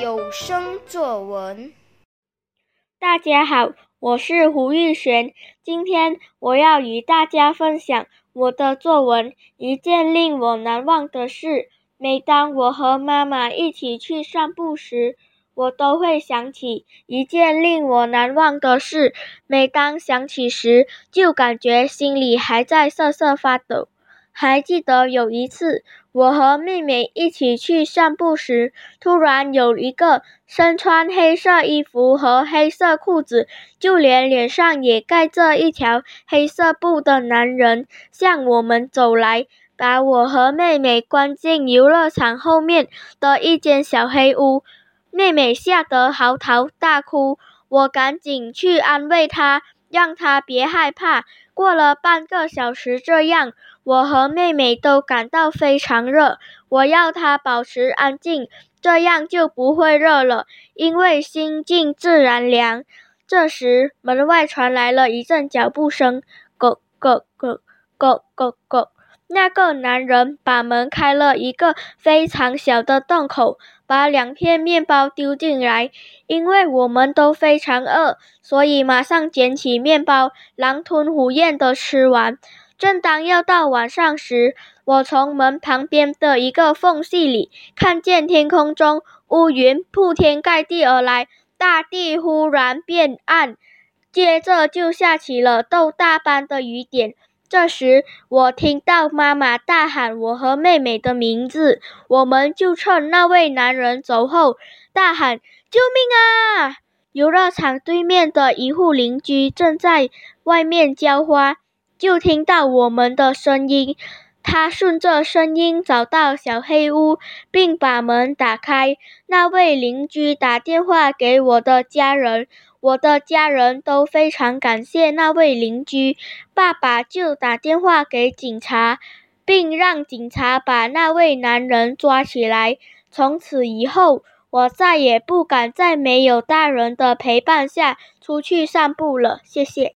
有声作文。大家好，我是胡玉璇，今天我要与大家分享我的作文《一件令我难忘的事》。每当我和妈妈一起去散步时，我都会想起一件令我难忘的事。每当想起时，就感觉心里还在瑟瑟发抖。还记得有一次，我和妹妹一起去散步时，突然有一个身穿黑色衣服和黑色裤子，就连脸上也盖着一条黑色布的男人向我们走来，把我和妹妹关进游乐场后面的一间小黑屋。妹妹吓得嚎啕大哭，我赶紧去安慰她，让他别害怕。过了半个小时，这样。我和妹妹都感到非常热，我要他保持安静，这样就不会热了，因为心静自然凉。这时，门外传来了一阵脚步声，咯咯咯咯咯咯。那个男人把门开了一个非常小的洞口，把两片面包丢进来。因为我们都非常饿，所以马上捡起面包，狼吞虎咽地吃完。正当要到晚上时，我从门旁边的一个缝隙里看见天空中乌云铺天盖地而来，大地忽然变暗，接着就下起了豆大般的雨点。这时，我听到妈妈大喊我和妹妹的名字，我们就趁那位男人走后大喊：“救命啊！”游乐场对面的一户邻居正在外面浇花。就听到我们的声音，他顺着声音找到小黑屋，并把门打开。那位邻居打电话给我的家人，我的家人都非常感谢那位邻居。爸爸就打电话给警察，并让警察把那位男人抓起来。从此以后，我再也不敢在没有大人的陪伴下出去散步了。谢谢。